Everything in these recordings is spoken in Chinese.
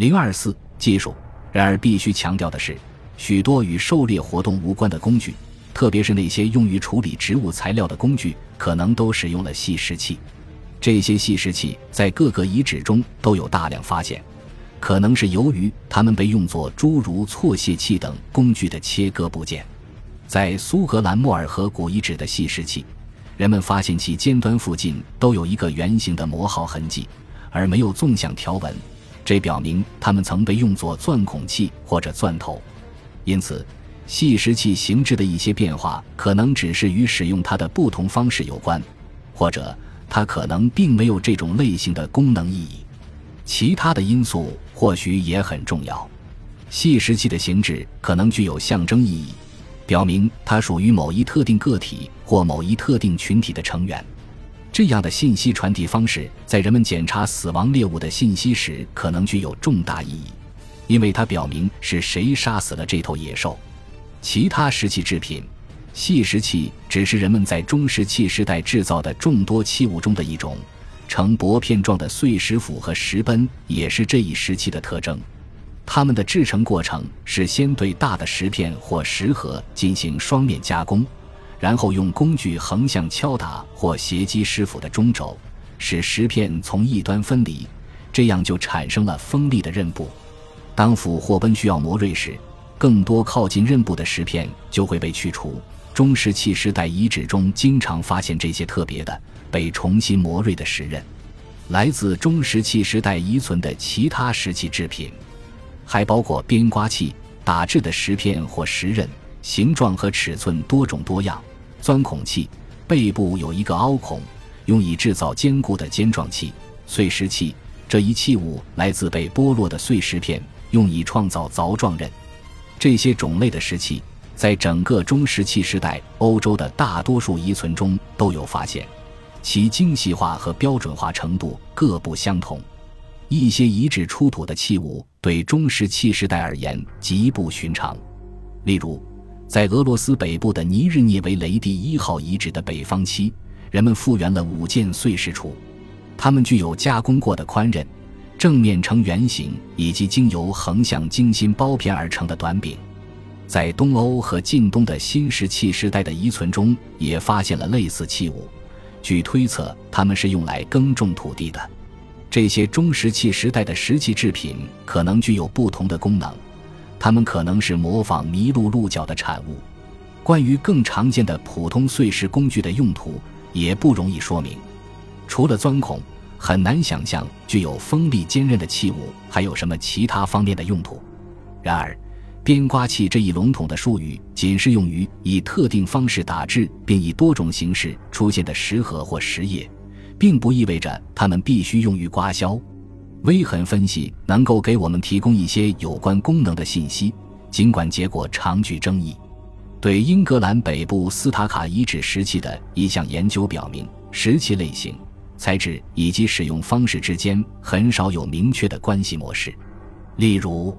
零二四技术。然而，必须强调的是，许多与狩猎活动无关的工具，特别是那些用于处理植物材料的工具，可能都使用了细石器。这些细石器在各个遗址中都有大量发现，可能是由于它们被用作诸如错屑器等工具的切割部件。在苏格兰莫尔河谷遗址的细石器，人们发现其尖端附近都有一个圆形的磨耗痕迹，而没有纵向条纹。这表明它们曾被用作钻孔器或者钻头，因此细石器形制的一些变化可能只是与使用它的不同方式有关，或者它可能并没有这种类型的功能意义。其他的因素或许也很重要。细石器的形制可能具有象征意义，表明它属于某一特定个体或某一特定群体的成员。这样的信息传递方式，在人们检查死亡猎物的信息时，可能具有重大意义，因为它表明是谁杀死了这头野兽。其他石器制品，细石器只是人们在中石器时代制造的众多器物中的一种，呈薄片状的碎石斧和石奔也是这一时期的特征。它们的制成过程是先对大的石片或石盒进行双面加工。然后用工具横向敲打或斜击石斧的中轴，使石片从一端分离，这样就产生了锋利的刃部。当斧或奔需要磨锐时，更多靠近刃部的石片就会被去除。中石器时代遗址中经常发现这些特别的被重新磨锐的石刃。来自中石器时代遗存的其他石器制品，还包括边刮器、打制的石片或石刃，形状和尺寸多种多样。钻孔器背部有一个凹孔，用以制造坚固的尖状器。碎石器这一器物来自被剥落的碎石片，用以创造凿状刃。这些种类的石器在整个中石器时代欧洲的大多数遗存中都有发现，其精细化和标准化程度各不相同。一些遗址出土的器物对中石器时代而言极不寻常，例如。在俄罗斯北部的尼日涅维雷第一号遗址的北方期，人们复原了五件碎石杵，它们具有加工过的宽刃，正面呈圆形，以及经由横向精心包片而成的短柄。在东欧和近东的新石器时代的遗存中，也发现了类似器物。据推测，它们是用来耕种土地的。这些中石器时代的石器制品可能具有不同的功能。它们可能是模仿麋鹿鹿角的产物。关于更常见的普通碎石工具的用途，也不容易说明。除了钻孔，很难想象具有锋利坚韧的器物还有什么其他方面的用途。然而，边刮器这一笼统的术语仅适用于以特定方式打制并以多种形式出现的石盒或石叶，并不意味着它们必须用于刮削。微痕分析能够给我们提供一些有关功能的信息，尽管结果常具争议。对英格兰北部斯塔卡遗址石器的一项研究表明，石器类型、材质以及使用方式之间很少有明确的关系模式。例如，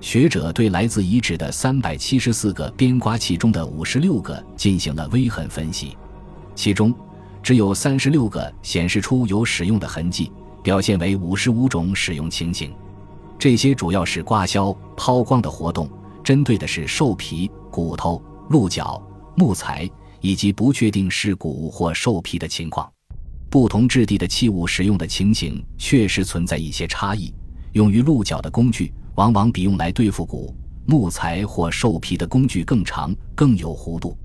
学者对来自遗址的三百七十四个边刮器中的五十六个进行了微痕分析，其中只有三十六个显示出有使用的痕迹。表现为五十五种使用情形，这些主要是刮削、抛光的活动，针对的是兽皮、骨头、鹿角、木材以及不确定是骨或兽皮的情况。不同质地的器物使用的情形确实存在一些差异。用于鹿角的工具往往比用来对付骨、木材或兽皮的工具更长、更有弧度。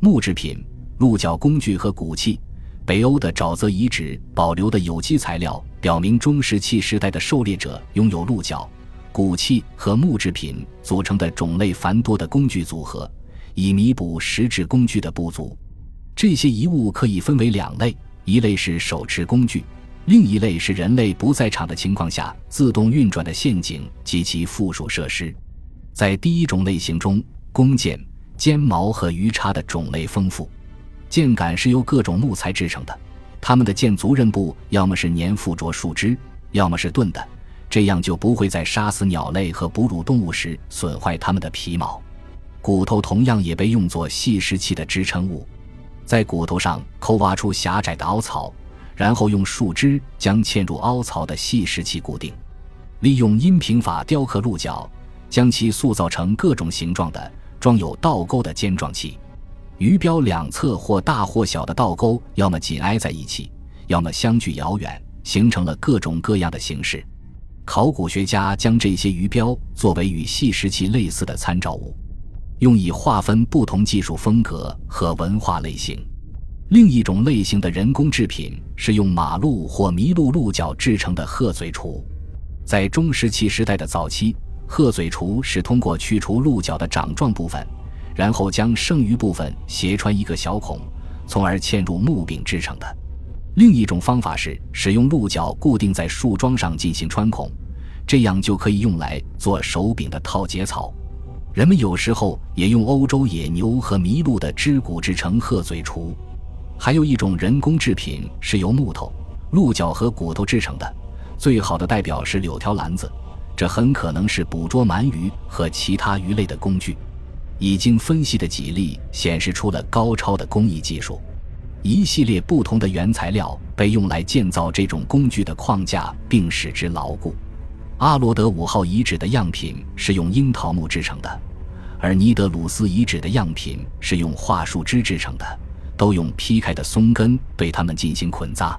木制品、鹿角工具和骨器。北欧的沼泽遗址保留的有机材料表明，中石器时代的狩猎者拥有鹿角、骨器和木制品组成的种类繁多的工具组合，以弥补石质工具的不足。这些遗物可以分为两类：一类是手持工具，另一类是人类不在场的情况下自动运转的陷阱及其附属设施。在第一种类型中，弓箭、尖矛和鱼叉的种类丰富。箭杆是由各种木材制成的，它们的箭足刃部要么是粘附着树枝，要么是钝的，这样就不会在杀死鸟类和哺乳动物时损坏它们的皮毛。骨头同样也被用作细石器的支撑物，在骨头上抠挖出狭窄的凹槽，然后用树枝将嵌入凹槽的细石器固定。利用阴平法雕刻鹿角，将其塑造成各种形状的装有倒钩的尖状器。鱼标两侧或大或小的倒钩，要么紧挨在一起，要么相距遥远，形成了各种各样的形式。考古学家将这些鱼标作为与细石器类似的参照物，用以划分不同技术风格和文化类型。另一种类型的人工制品是用马鹿或麋鹿鹿角制成的鹤嘴锄。在中石器时代的早期，鹤嘴锄是通过去除鹿角的掌状部分，然后将剩余部分斜穿一个小孔，从而嵌入木柄制成的。另一种方法是使用鹿角固定在树桩上进行穿孔，这样就可以用来做手柄的套结草。人们有时候也用欧洲野牛和麋鹿的肢骨制成鹤嘴锄。还有一种人工制品是由木头、鹿角和骨头制成的，最好的代表是柳条篮子，这很可能是捕捉鳗鱼和其他鱼类的工具。已经分析的几例显示出了高超的工艺技术。一系列不同的原材料被用来建造这种工具的框架，并使之牢固。阿罗德五号遗址的样品是用樱桃木制成的，而尼德鲁斯遗址的样品是用桦树枝制成的。都用劈开的松根对它们进行捆扎。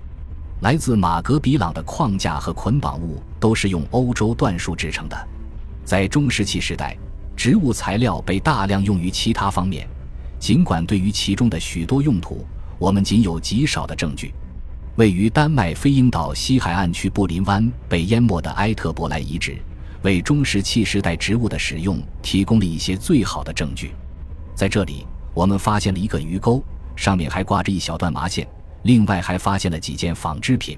来自马格比朗的框架和捆绑物都是用欧洲椴树制成的。在中石器时代，植物材料被大量用于其他方面，尽管对于其中的许多用途，我们仅有极少的证据。位于丹麦飞鹰岛西海岸区布林湾被淹没的埃特伯莱遗址，为中石器时代植物的使用提供了一些最好的证据。在这里，我们发现了一个鱼钩。上面还挂着一小段麻线，另外还发现了几件纺织品。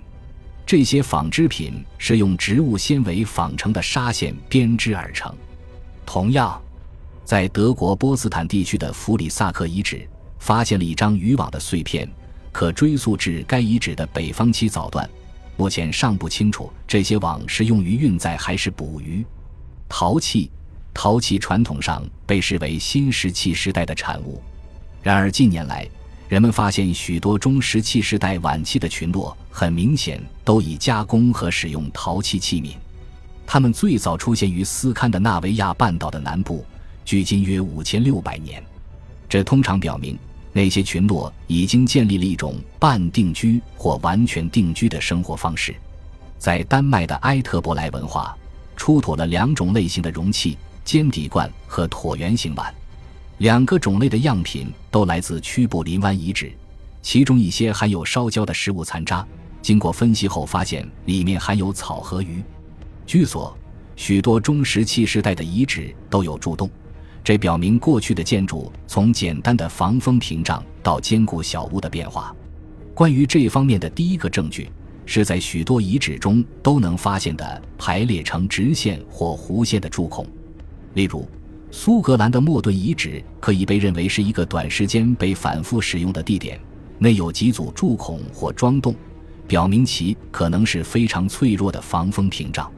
这些纺织品是用植物纤维纺成的纱线编织而成。同样，在德国波茨坦地区的弗里萨克遗址，发现了一张渔网的碎片，可追溯至该遗址的北方期早段。目前尚不清楚这些网是用于运载还是捕鱼。陶器，陶器传统上被视为新石器时代的产物，然而近年来。人们发现许多中石器时代晚期的群落，很明显都已加工和使用陶器器皿。它们最早出现于斯堪的纳维亚半岛的南部，距今约五千六百年。这通常表明那些群落已经建立了一种半定居或完全定居的生活方式。在丹麦的埃特伯莱文化，出土了两种类型的容器：尖底罐和椭圆形碗。两个种类的样品都来自屈布林湾遗址，其中一些含有烧焦的食物残渣。经过分析后，发现里面含有草和鱼。据所，许多中石器时代的遗址都有柱洞，这表明过去的建筑从简单的防风屏障到坚固小屋的变化。关于这方面的第一个证据，是在许多遗址中都能发现的排列成直线或弧线的柱孔，例如。苏格兰的莫顿遗址可以被认为是一个短时间被反复使用的地点，内有几组柱孔或桩洞，表明其可能是非常脆弱的防风屏障。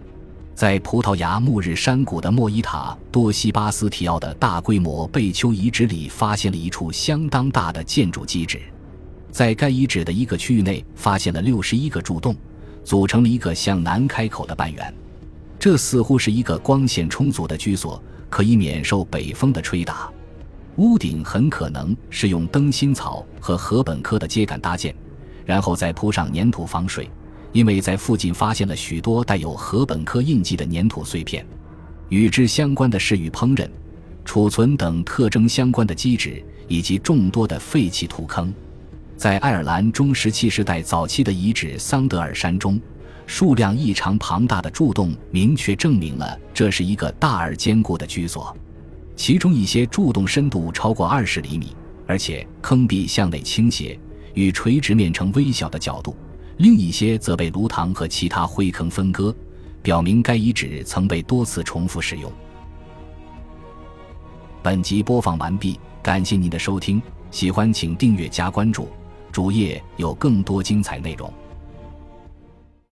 在葡萄牙穆日山谷的莫伊塔多西巴斯提奥的大规模贝丘遗址里，发现了一处相当大的建筑基址。在该遗址的一个区域内，发现了六十一个柱洞，组成了一个向南开口的半圆。这似乎是一个光线充足的居所。可以免受北风的吹打，屋顶很可能是用灯芯草和禾本科的秸秆搭建，然后再铺上粘土防水。因为在附近发现了许多带有禾本科印记的粘土碎片，与之相关的是与烹饪、储存等特征相关的基址以及众多的废弃土坑。在爱尔兰中石器时代早期的遗址桑德尔山中。数量异常庞大的柱洞，明确证明了这是一个大而坚固的居所。其中一些柱洞深度超过二十厘米，而且坑壁向内倾斜，与垂直面呈微小的角度；另一些则被炉膛和其他灰坑分割，表明该遗址曾被多次重复使用。本集播放完毕，感谢您的收听，喜欢请订阅加关注，主页有更多精彩内容。